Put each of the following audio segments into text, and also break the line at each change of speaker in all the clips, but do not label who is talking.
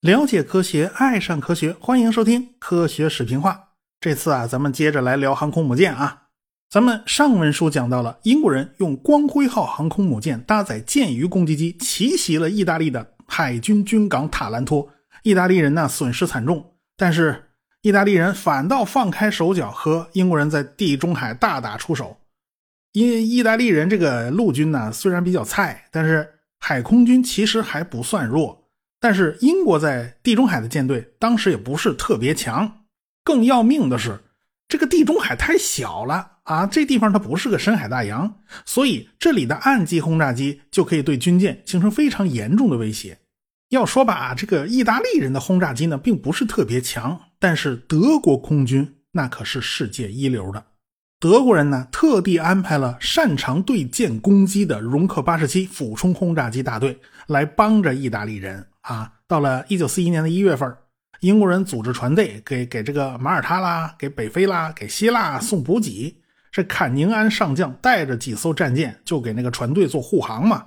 了解科学，爱上科学，欢迎收听《科学视频化》。这次啊，咱们接着来聊航空母舰啊。咱们上文书讲到了，英国人用光辉号航空母舰搭载舰鱼攻击机奇袭了意大利的海军军港塔兰托，意大利人呢损失惨重，但是意大利人反倒放开手脚和英国人在地中海大打出手。因为意大利人这个陆军呢虽然比较菜，但是海空军其实还不算弱。但是英国在地中海的舰队当时也不是特别强，更要命的是，这个地中海太小了啊！这地方它不是个深海大洋，所以这里的岸基轰炸机就可以对军舰形成非常严重的威胁。要说吧，这个意大利人的轰炸机呢，并不是特别强，但是德国空军那可是世界一流的。德国人呢，特地安排了擅长对舰攻击的容克八十七俯冲轰炸机大队来帮着意大利人。啊，到了一九四一年的一月份，英国人组织船队给给这个马耳他啦、给北非啦、给希腊送补给。这坎宁安上将带着几艘战舰就给那个船队做护航嘛。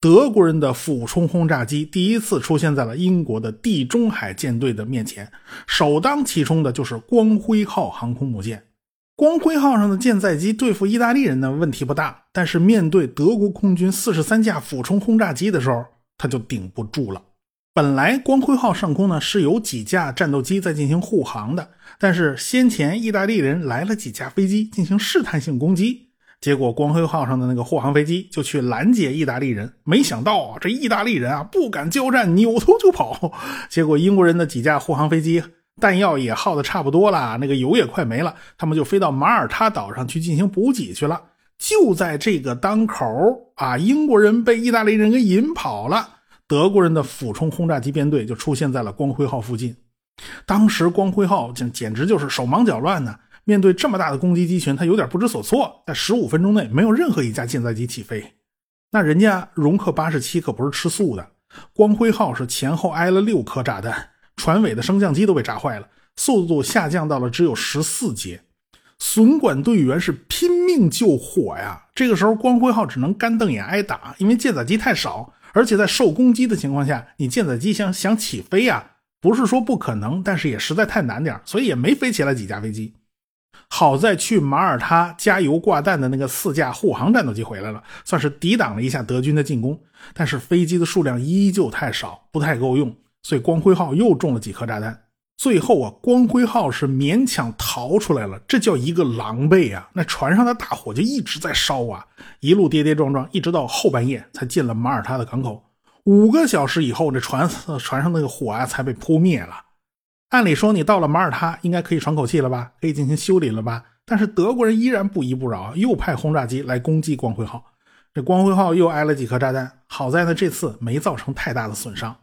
德国人的俯冲轰炸机第一次出现在了英国的地中海舰队的面前，首当其冲的就是光辉号航空母舰。光辉号上的舰载机对付意大利人呢问题不大，但是面对德国空军四十三架俯冲轰炸机的时候，他就顶不住了。本来光辉号上空呢是有几架战斗机在进行护航的，但是先前意大利人来了几架飞机进行试探性攻击，结果光辉号上的那个护航飞机就去拦截意大利人，没想到啊这意大利人啊不敢交战，扭头就跑，结果英国人的几架护航飞机弹药也耗的差不多了，那个油也快没了，他们就飞到马耳他岛上去进行补给去了。就在这个当口啊，英国人被意大利人给引跑了。德国人的俯冲轰炸机编队就出现在了光辉号附近，当时光辉号简简直就是手忙脚乱呢。面对这么大的攻击机群，他有点不知所措。在十五分钟内，没有任何一架舰载机起飞。那人家容克八十七可不是吃素的，光辉号是前后挨了六颗炸弹，船尾的升降机都被炸坏了，速度下降到了只有十四节。损管队员是拼命救火呀，这个时候光辉号只能干瞪眼挨打，因为舰载机太少。而且在受攻击的情况下，你舰载机想想起飞呀，不是说不可能，但是也实在太难点所以也没飞起来几架飞机。好在去马耳他加油挂弹的那个四架护航战斗机回来了，算是抵挡了一下德军的进攻。但是飞机的数量依旧太少，不太够用，所以光辉号又中了几颗炸弹。最后啊，光辉号是勉强逃出来了，这叫一个狼狈啊！那船上的大火就一直在烧啊，一路跌跌撞撞，一直到后半夜才进了马耳他的港口。五个小时以后，这船船上那个火啊才被扑灭了。按理说，你到了马耳他应该可以喘口气了吧，可以进行修理了吧？但是德国人依然不依不饶，又派轰炸机来攻击光辉号。这光辉号又挨了几颗炸弹，好在呢这次没造成太大的损伤。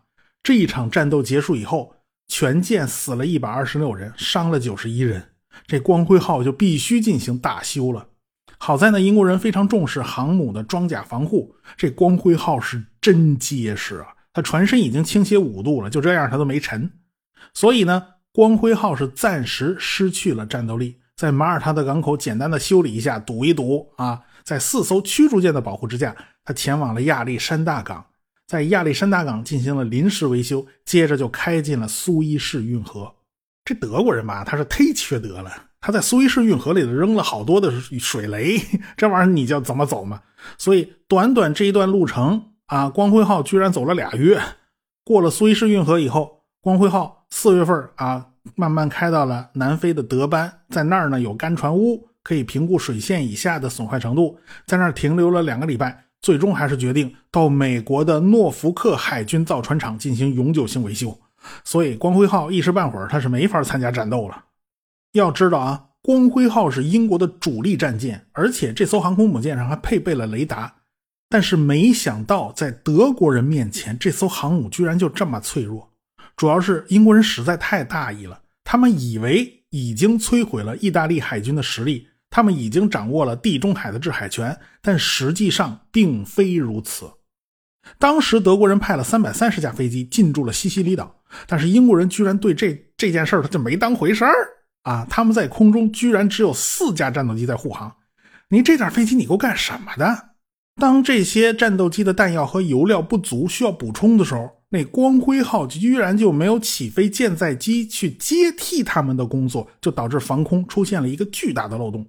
这一场战斗结束以后。全舰死了一百二十六人，伤了九十一人，这光辉号就必须进行大修了。好在呢，英国人非常重视航母的装甲防护，这光辉号是真结实啊！它船身已经倾斜五度了，就这样它都没沉。所以呢，光辉号是暂时失去了战斗力，在马耳他的港口简单的修理一下，堵一堵啊，在四艘驱逐舰的保护之下，它前往了亚历山大港。在亚历山大港进行了临时维修，接着就开进了苏伊士运河。这德国人吧，他是忒缺德了，他在苏伊士运河里头扔了好多的水雷，这玩意儿你叫怎么走嘛？所以短短这一段路程啊，光辉号居然走了俩月。过了苏伊士运河以后，光辉号四月份啊，慢慢开到了南非的德班，在那儿呢有干船坞，可以评估水线以下的损坏程度，在那儿停留了两个礼拜。最终还是决定到美国的诺福克海军造船厂进行永久性维修，所以光辉号一时半会儿它是没法参加战斗了。要知道啊，光辉号是英国的主力战舰，而且这艘航空母舰上还配备了雷达。但是没想到在德国人面前，这艘航母居然就这么脆弱。主要是英国人实在太大意了，他们以为已经摧毁了意大利海军的实力。他们已经掌握了地中海的制海权，但实际上并非如此。当时德国人派了三百三十架飞机进驻了西西里岛，但是英国人居然对这这件事他就没当回事儿啊！他们在空中居然只有四架战斗机在护航，你这点飞机你够干什么的？当这些战斗机的弹药和油料不足，需要补充的时候，那光辉号居然就没有起飞舰载机去接替他们的工作，就导致防空出现了一个巨大的漏洞。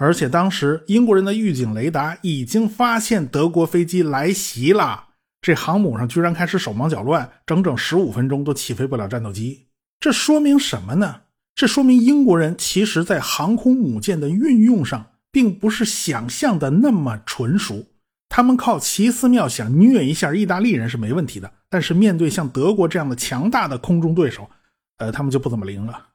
而且当时英国人的预警雷达已经发现德国飞机来袭了，这航母上居然开始手忙脚乱，整整十五分钟都起飞不了战斗机。这说明什么呢？这说明英国人其实在航空母舰的运用上。并不是想象的那么纯熟，他们靠奇思妙想虐一下意大利人是没问题的，但是面对像德国这样的强大的空中对手，呃，他们就不怎么灵了。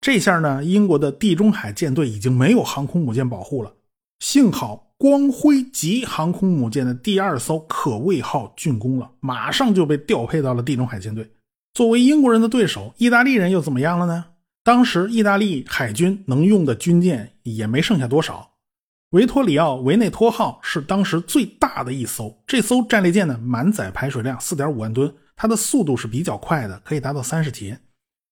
这下呢，英国的地中海舰队已经没有航空母舰保护了。幸好光辉级航空母舰的第二艘可畏号竣工了，马上就被调配到了地中海舰队。作为英国人的对手，意大利人又怎么样了呢？当时意大利海军能用的军舰也没剩下多少。维托里奥·维内托号是当时最大的一艘，这艘战列舰呢，满载排水量四点五万吨，它的速度是比较快的，可以达到三十节。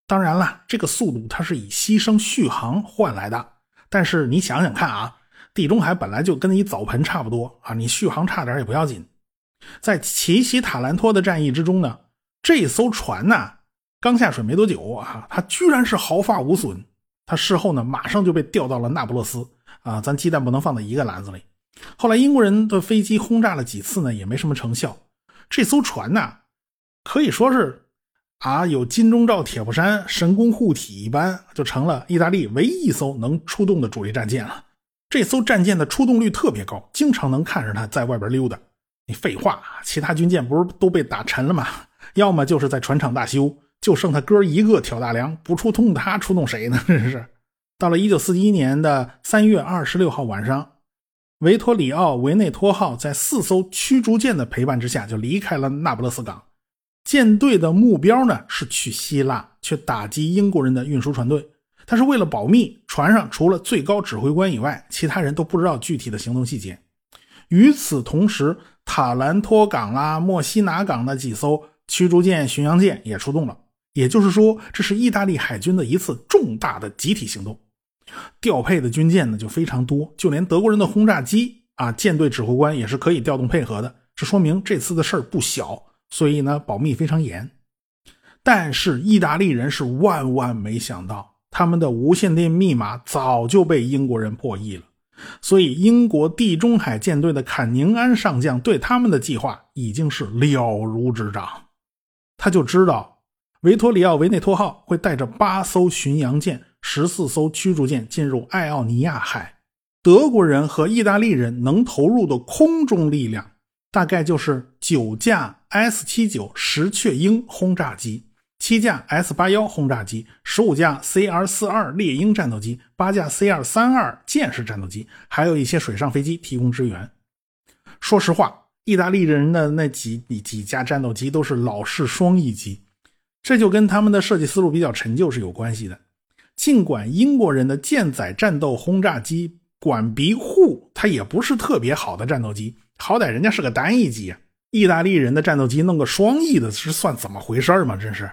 当然了，这个速度它是以牺牲续航换来的。但是你想想看啊，地中海本来就跟你澡盆差不多啊，你续航差点也不要紧。在奇袭塔兰托的战役之中呢，这艘船呢刚下水没多久啊，它居然是毫发无损。它事后呢，马上就被调到了那不勒斯。啊，咱鸡蛋不能放在一个篮子里。后来英国人的飞机轰炸了几次呢，也没什么成效。这艘船呢，可以说是啊，有金钟罩铁布衫、神功护体一般，就成了意大利唯一一艘能出动的主力战舰了。这艘战舰的出动率特别高，经常能看着它在外边溜达。你废话，其他军舰不是都被打沉了吗？要么就是在船厂大修，就剩他哥一个挑大梁，不出动他出动谁呢？真是。到了一九四一年的三月二十六号晚上，维托里奥·维内托号在四艘驱逐舰的陪伴之下就离开了那不勒斯港。舰队的目标呢是去希腊，去打击英国人的运输船队。但是为了保密，船上除了最高指挥官以外，其他人都不知道具体的行动细节。与此同时，塔兰托港啦、墨西拿港的几艘驱逐舰、巡洋舰也出动了。也就是说，这是意大利海军的一次重大的集体行动。调配的军舰呢就非常多，就连德国人的轰炸机啊，舰队指挥官也是可以调动配合的。这说明这次的事儿不小，所以呢保密非常严。但是意大利人是万万没想到，他们的无线电密码早就被英国人破译了。所以英国地中海舰队的坎宁安上将对他们的计划已经是了如指掌，他就知道维托里奥·维内托号会带着八艘巡洋舰。十四艘驱逐舰进入爱奥尼亚海，德国人和意大利人能投入的空中力量大概就是九架 S 七九石雀鹰轰炸机、七架 S 八幺轰炸机、十五架 C R 四二猎鹰战斗机、八架 C 二三二舰式战斗机，还有一些水上飞机提供支援。说实话，意大利人的那几几架战斗机都是老式双翼机，这就跟他们的设计思路比较陈旧是有关系的。尽管英国人的舰载战斗轰炸机管鼻户，它也不是特别好的战斗机，好歹人家是个单翼机。意大利人的战斗机弄个双翼的，是算怎么回事嘛？真是。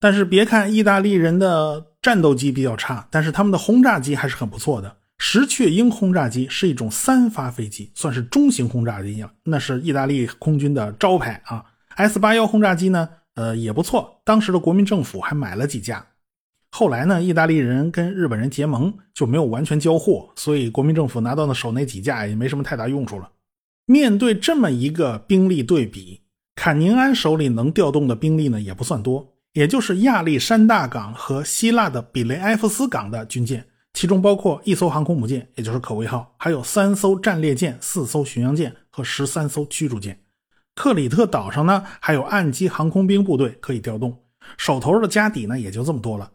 但是别看意大利人的战斗机比较差，但是他们的轰炸机还是很不错的。石雀鹰轰炸机是一种三发飞机，算是中型轰炸机了，那是意大利空军的招牌啊。S 八幺轰炸机呢，呃也不错，当时的国民政府还买了几架。后来呢，意大利人跟日本人结盟，就没有完全交货，所以国民政府拿到的手那几架也没什么太大用处了。面对这么一个兵力对比，坎宁安手里能调动的兵力呢也不算多，也就是亚历山大港和希腊的比雷埃夫斯港的军舰，其中包括一艘航空母舰，也就是可畏号，还有三艘战列舰、四艘巡洋舰和十三艘驱逐舰。克里特岛上呢还有岸基航空兵部队可以调动，手头的家底呢也就这么多了。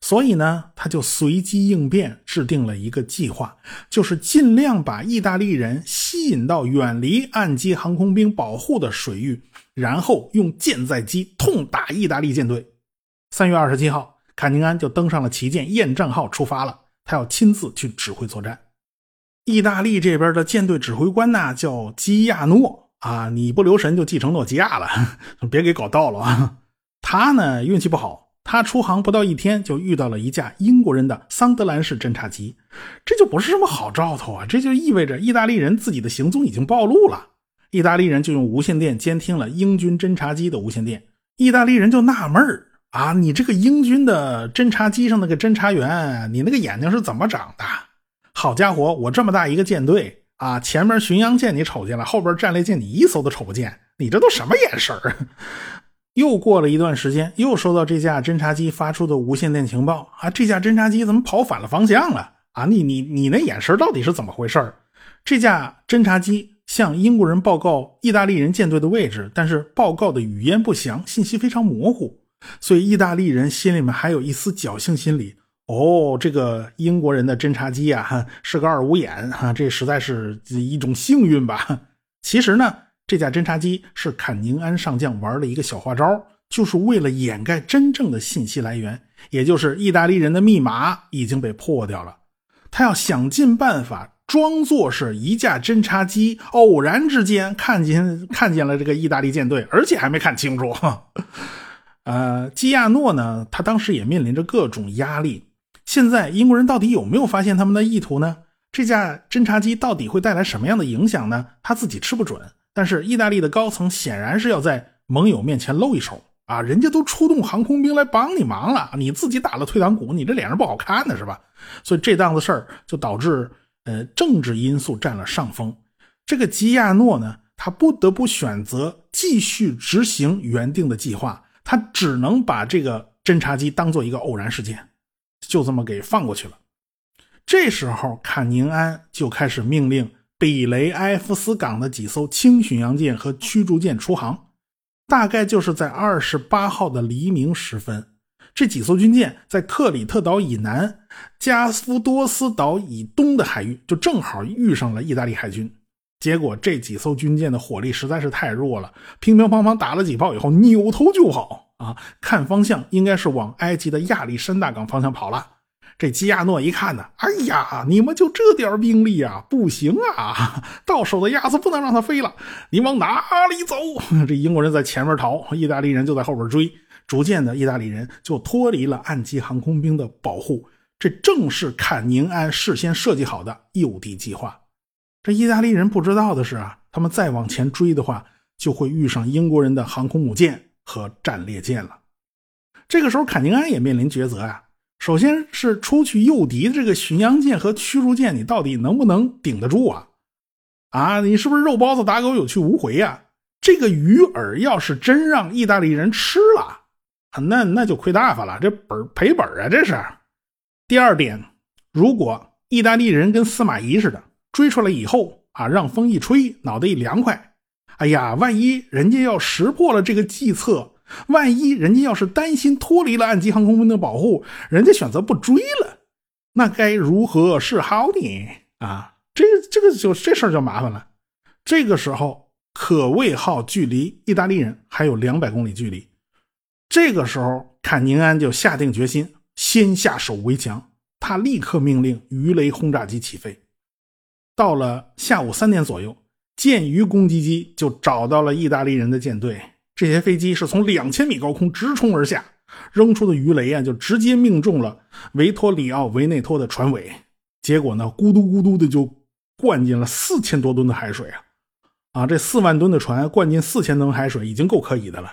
所以呢，他就随机应变，制定了一个计划，就是尽量把意大利人吸引到远离岸基航空兵保护的水域，然后用舰载机痛打意大利舰队。三月二十七号，卡宁安就登上了旗舰“验证号”出发了，他要亲自去指挥作战。意大利这边的舰队指挥官呢，叫基亚诺啊，你不留神就继承诺基亚了，别给搞到了啊。他呢运气不好。他出航不到一天，就遇到了一架英国人的桑德兰式侦察机，这就不是什么好兆头啊！这就意味着意大利人自己的行踪已经暴露了。意大利人就用无线电监听了英军侦察机的无线电，意大利人就纳闷儿啊，你这个英军的侦察机上那个侦察员，你那个眼睛是怎么长的？好家伙，我这么大一个舰队啊，前面巡洋舰你瞅见了，后边战列舰你一艘都瞅不见，你这都什么眼神儿？又过了一段时间，又收到这架侦察机发出的无线电情报啊！这架侦察机怎么跑反了方向了啊？你你你那眼神到底是怎么回事这架侦察机向英国人报告意大利人舰队的位置，但是报告的语言不详，信息非常模糊，所以意大利人心里面还有一丝侥幸心理。哦，这个英国人的侦察机啊，是个二五眼啊，这实在是一种幸运吧？其实呢。这架侦察机是坎宁安上将玩的一个小花招，就是为了掩盖真正的信息来源，也就是意大利人的密码已经被破掉了。他要想尽办法装作是一架侦察机，偶然之间看见看见了这个意大利舰队，而且还没看清楚。呃，基亚诺呢，他当时也面临着各种压力。现在英国人到底有没有发现他们的意图呢？这架侦察机到底会带来什么样的影响呢？他自己吃不准。但是意大利的高层显然是要在盟友面前露一手啊！人家都出动航空兵来帮你忙了，你自己打了退堂鼓，你这脸上不好看的是吧？所以这档子事儿就导致呃政治因素占了上风。这个吉亚诺呢，他不得不选择继续执行原定的计划，他只能把这个侦察机当做一个偶然事件，就这么给放过去了。这时候坎宁安就开始命令。比雷埃夫斯港的几艘轻巡洋舰和驱逐舰出航，大概就是在二十八号的黎明时分。这几艘军舰在克里特岛以南、加夫多斯岛以东的海域，就正好遇上了意大利海军。结果这几艘军舰的火力实在是太弱了，乒乒乓乓打了几炮以后，扭头就跑啊！看方向，应该是往埃及的亚历山大港方向跑了。这基亚诺一看呢，哎呀，你们就这点兵力啊，不行啊！到手的鸭子不能让它飞了，你往哪里走？这英国人在前面逃，意大利人就在后边追。逐渐的，意大利人就脱离了岸基航空兵的保护。这正是坎宁安事先设计好的诱敌计划。这意大利人不知道的是啊，他们再往前追的话，就会遇上英国人的航空母舰和战列舰了。这个时候，坎宁安也面临抉择啊。首先是出去诱敌的这个巡洋舰和驱逐舰，你到底能不能顶得住啊？啊，你是不是肉包子打狗有去无回呀？这个鱼饵要是真让意大利人吃了，那那就亏大发了，这本赔本啊！这是。第二点，如果意大利人跟司马懿似的追出来以后啊，让风一吹，脑袋一凉快，哎呀，万一人家要识破了这个计策。万一人家要是担心脱离了岸基航空兵的保护，人家选择不追了，那该如何是好呢？啊，这这个就这事儿就麻烦了。这个时候，可畏号距离意大利人还有两百公里距离。这个时候，坎宁安就下定决心，先下手为强。他立刻命令鱼雷轰炸机起飞。到了下午三点左右，舰鱼攻击机就找到了意大利人的舰队。这些飞机是从两千米高空直冲而下，扔出的鱼雷啊，就直接命中了维托里奥·维内托的船尾，结果呢，咕嘟咕嘟的就灌进了四千多吨的海水啊！啊，这四万吨的船灌进四千吨海水已经够可以的了。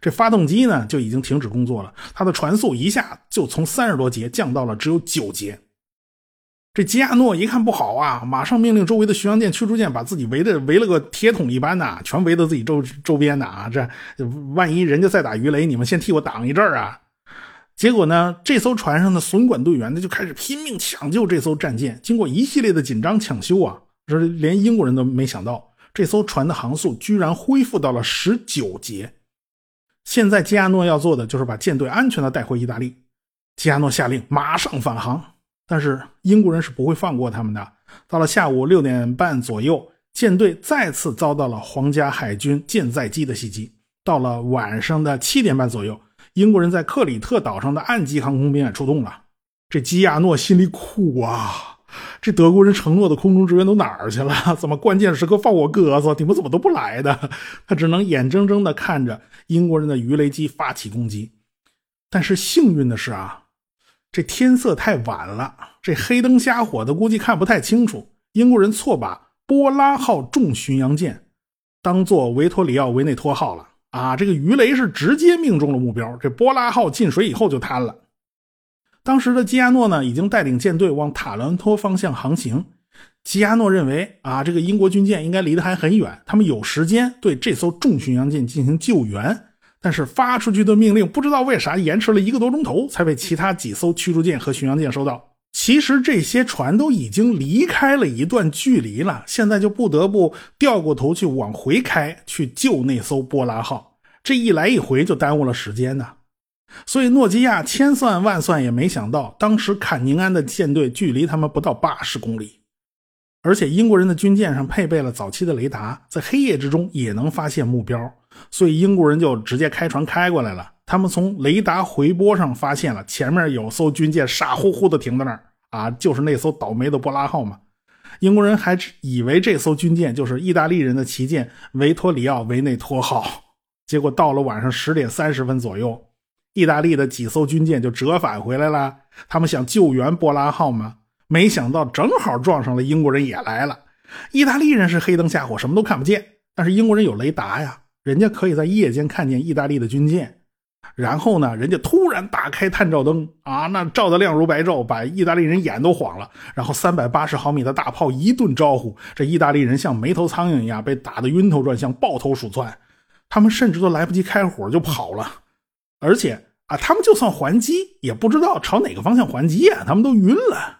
这发动机呢，就已经停止工作了，它的船速一下就从三十多节降到了只有九节。这吉亚诺一看不好啊，马上命令周围的巡洋舰、驱逐舰把自己围的围了个铁桶一般呐，全围到自己周周边的啊！这万一人家再打鱼雷，你们先替我挡一阵啊！结果呢，这艘船上的损管队员呢就开始拼命抢救这艘战舰。经过一系列的紧张抢修啊，这连英国人都没想到，这艘船的航速居然恢复到了十九节。现在吉亚诺要做的就是把舰队安全的带回意大利。吉亚诺下令马上返航。但是英国人是不会放过他们的。到了下午六点半左右，舰队再次遭到了皇家海军舰载机的袭击。到了晚上的七点半左右，英国人在克里特岛上的岸基航空兵也出动了。这基亚诺心里苦啊！这德国人承诺的空中支援都哪儿去了？怎么关键时刻放我鸽子？你们怎么都不来的？他只能眼睁睁地看着英国人的鱼雷机发起攻击。但是幸运的是啊，这天色太晚了，这黑灯瞎火的，估计看不太清楚。英国人错把波拉号重巡洋舰当做维托里奥·维内托号了啊！这个鱼雷是直接命中了目标，这波拉号进水以后就瘫了。当时的基亚诺呢，已经带领舰队往塔兰托方向航行。基亚诺认为啊，这个英国军舰应该离得还很远，他们有时间对这艘重巡洋舰进行救援。但是发出去的命令不知道为啥延迟了一个多钟头，才被其他几艘驱逐舰和巡洋舰收到。其实这些船都已经离开了一段距离了，现在就不得不掉过头去往回开，去救那艘波拉号。这一来一回就耽误了时间呢。所以诺基亚千算万算也没想到，当时坎宁安的舰队距离他们不到八十公里。而且英国人的军舰上配备了早期的雷达，在黑夜之中也能发现目标，所以英国人就直接开船开过来了。他们从雷达回波上发现了前面有艘军舰傻乎乎的停在那儿，啊，就是那艘倒霉的波拉号嘛。英国人还以为这艘军舰就是意大利人的旗舰维托里奥·维内托号，结果到了晚上十点三十分左右，意大利的几艘军舰就折返回来了。他们想救援波拉号吗？没想到正好撞上了英国人也来了。意大利人是黑灯瞎火，什么都看不见，但是英国人有雷达呀，人家可以在夜间看见意大利的军舰。然后呢，人家突然打开探照灯啊，那照得亮如白昼，把意大利人眼都晃了。然后三百八十毫米的大炮一顿招呼，这意大利人像没头苍蝇一样被打得晕头转向，抱头鼠窜。他们甚至都来不及开火就跑了，而且啊，他们就算还击，也不知道朝哪个方向还击啊，他们都晕了。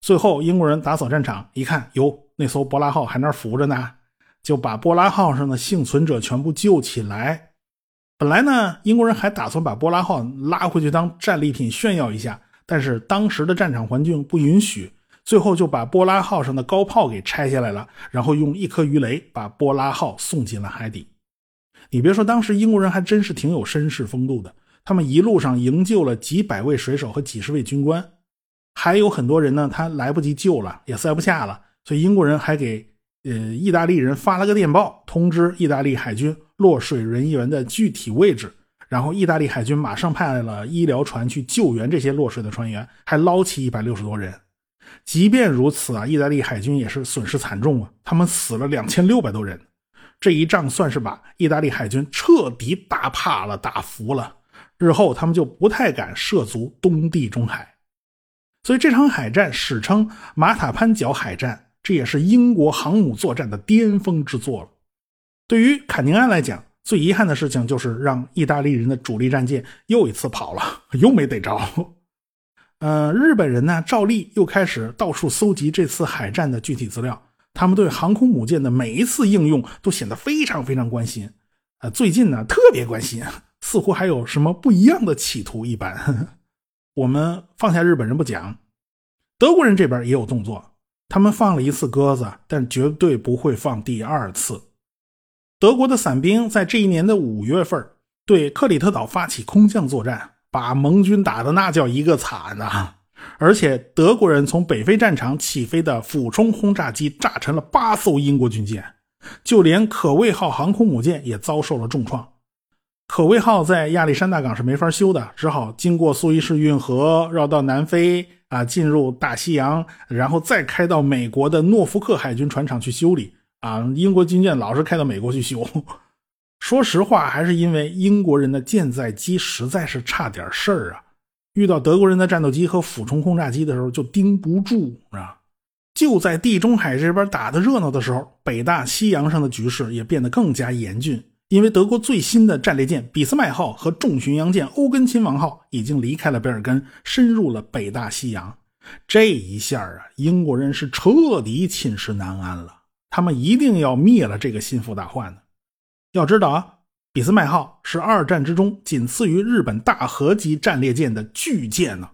最后，英国人打扫战场，一看，哟，那艘波拉号还那浮着呢，就把波拉号上的幸存者全部救起来。本来呢，英国人还打算把波拉号拉回去当战利品炫耀一下，但是当时的战场环境不允许，最后就把波拉号上的高炮给拆下来了，然后用一颗鱼雷把波拉号送进了海底。你别说，当时英国人还真是挺有绅士风度的，他们一路上营救了几百位水手和几十位军官。还有很多人呢，他来不及救了，也塞不下了，所以英国人还给呃意大利人发了个电报，通知意大利海军落水人员的具体位置。然后意大利海军马上派了医疗船去救援这些落水的船员，还捞起一百六十多人。即便如此啊，意大利海军也是损失惨重啊，他们死了两千六百多人。这一仗算是把意大利海军彻底打怕了、打服了。日后他们就不太敢涉足东地中海。所以这场海战史称马塔潘角海战，这也是英国航母作战的巅峰之作了。对于坎宁安来讲，最遗憾的事情就是让意大利人的主力战舰又一次跑了，又没逮着。呃，日本人呢，照例又开始到处搜集这次海战的具体资料，他们对航空母舰的每一次应用都显得非常非常关心。呃，最近呢，特别关心，似乎还有什么不一样的企图一般。我们放下日本人不讲，德国人这边也有动作。他们放了一次鸽子，但绝对不会放第二次。德国的伞兵在这一年的五月份对克里特岛发起空降作战，把盟军打的那叫一个惨呐！而且德国人从北非战场起飞的俯冲轰炸机炸沉了八艘英国军舰，就连可畏号航空母舰也遭受了重创。可畏号在亚历山大港是没法修的，只好经过苏伊士运河，绕到南非啊，进入大西洋，然后再开到美国的诺福克海军船厂去修理啊。英国军舰老是开到美国去修，说实话，还是因为英国人的舰载机实在是差点事儿啊。遇到德国人的战斗机和俯冲轰炸机的时候，就盯不住啊。就在地中海这边打的热闹的时候，北大西洋上的局势也变得更加严峻。因为德国最新的战列舰俾斯麦号和重巡洋舰欧根亲王号已经离开了贝尔根，深入了北大西洋。这一下啊，英国人是彻底寝食难安了。他们一定要灭了这个心腹大患呢。要知道啊，俾斯麦号是二战之中仅次于日本大和级战列舰的巨舰呢，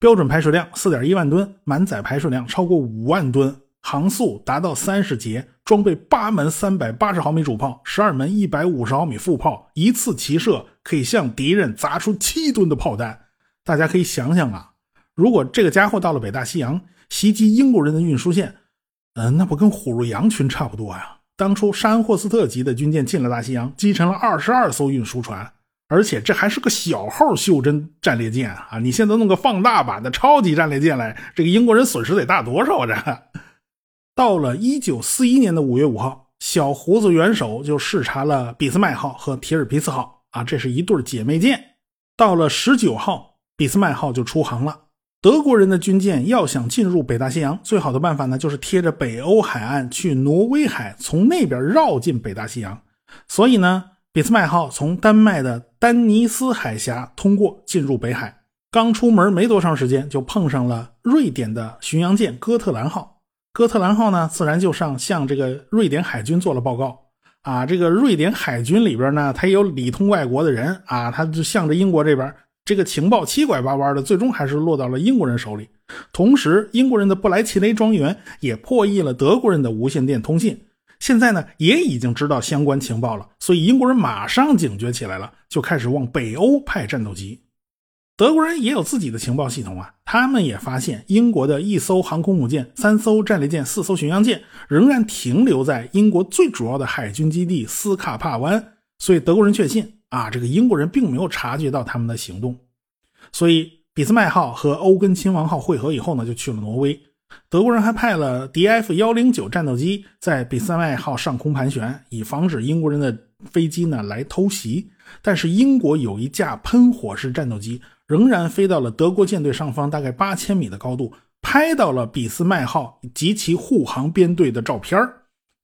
标准排水量四点一万吨，满载排水量超过五万吨。航速达到三十节，装备八门三百八十毫米主炮，十二门一百五十毫米副炮，一次齐射可以向敌人砸出七吨的炮弹。大家可以想想啊，如果这个家伙到了北大西洋袭击英国人的运输线，嗯，那不跟虎入羊群差不多呀？当初沙恩霍斯特级的军舰进了大西洋，击沉了二十二艘运输船，而且这还是个小号袖珍战列舰啊！你现在弄个放大版的超级战列舰来，这个英国人损失得大多少啊？这到了一九四一年的五月五号，小胡子元首就视察了俾斯麦号和提尔皮斯号啊，这是一对姐妹舰。到了十九号，俾斯麦号就出航了。德国人的军舰要想进入北大西洋，最好的办法呢，就是贴着北欧海岸去挪威海，从那边绕进北大西洋。所以呢。俾斯麦号从丹麦的丹尼斯海峡通过进入北海，刚出门没多长时间，就碰上了瑞典的巡洋舰哥特兰号。哥特兰号呢，自然就上向这个瑞典海军做了报告。啊，这个瑞典海军里边呢，他也有里通外国的人啊，他就向着英国这边，这个情报七拐八弯的，最终还是落到了英国人手里。同时，英国人的布莱奇雷庄园也破译了德国人的无线电通信。现在呢，也已经知道相关情报了，所以英国人马上警觉起来了，就开始往北欧派战斗机。德国人也有自己的情报系统啊，他们也发现英国的一艘航空母舰、三艘战列舰、四艘巡洋舰仍然停留在英国最主要的海军基地斯卡帕湾，所以德国人确信啊，这个英国人并没有察觉到他们的行动。所以俾斯麦号和欧根亲王号会合以后呢，就去了挪威。德国人还派了 DF 幺零九战斗机在俾斯麦号上空盘旋，以防止英国人的飞机呢来偷袭。但是英国有一架喷火式战斗机仍然飞到了德国舰队上方大概八千米的高度，拍到了俾斯麦号及其护航编队的照片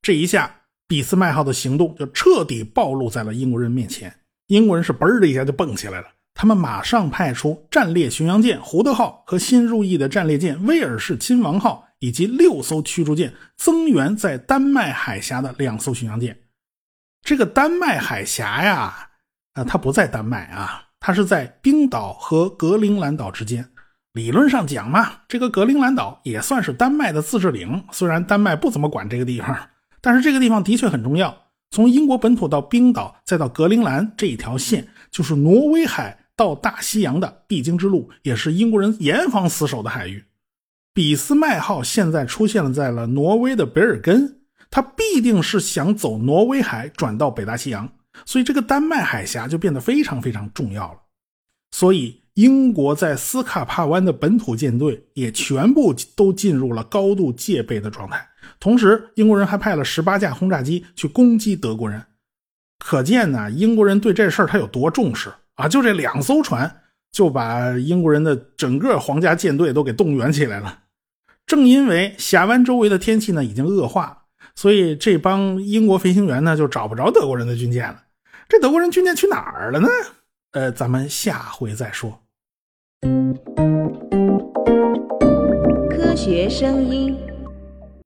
这一下，俾斯麦号的行动就彻底暴露在了英国人面前。英国人是嘣的一下就蹦起来了。他们马上派出战列巡洋舰胡德号和新入役的战列舰威尔士亲王号，以及六艘驱逐舰增援在丹麦海峡的两艘巡洋舰。这个丹麦海峡呀，啊，它不在丹麦啊，它是在冰岛和格陵兰岛之间。理论上讲嘛，这个格陵兰岛也算是丹麦的自治领，虽然丹麦不怎么管这个地方，但是这个地方的确很重要。从英国本土到冰岛，再到格陵兰这一条线，就是挪威海。到大西洋的必经之路，也是英国人严防死守的海域。俾斯麦号现在出现了在了挪威的北尔根，它必定是想走挪威海转到北大西洋，所以这个丹麦海峡就变得非常非常重要了。所以英国在斯卡帕湾的本土舰队也全部都进入了高度戒备的状态。同时，英国人还派了十八架轰炸机去攻击德国人，可见呢，英国人对这事儿他有多重视。啊，就这两艘船就把英国人的整个皇家舰队都给动员起来了。正因为峡湾周围的天气呢已经恶化，所以这帮英国飞行员呢就找不着德国人的军舰了。这德国人军舰去哪儿了呢？呃，咱们下回再说。
科学声音。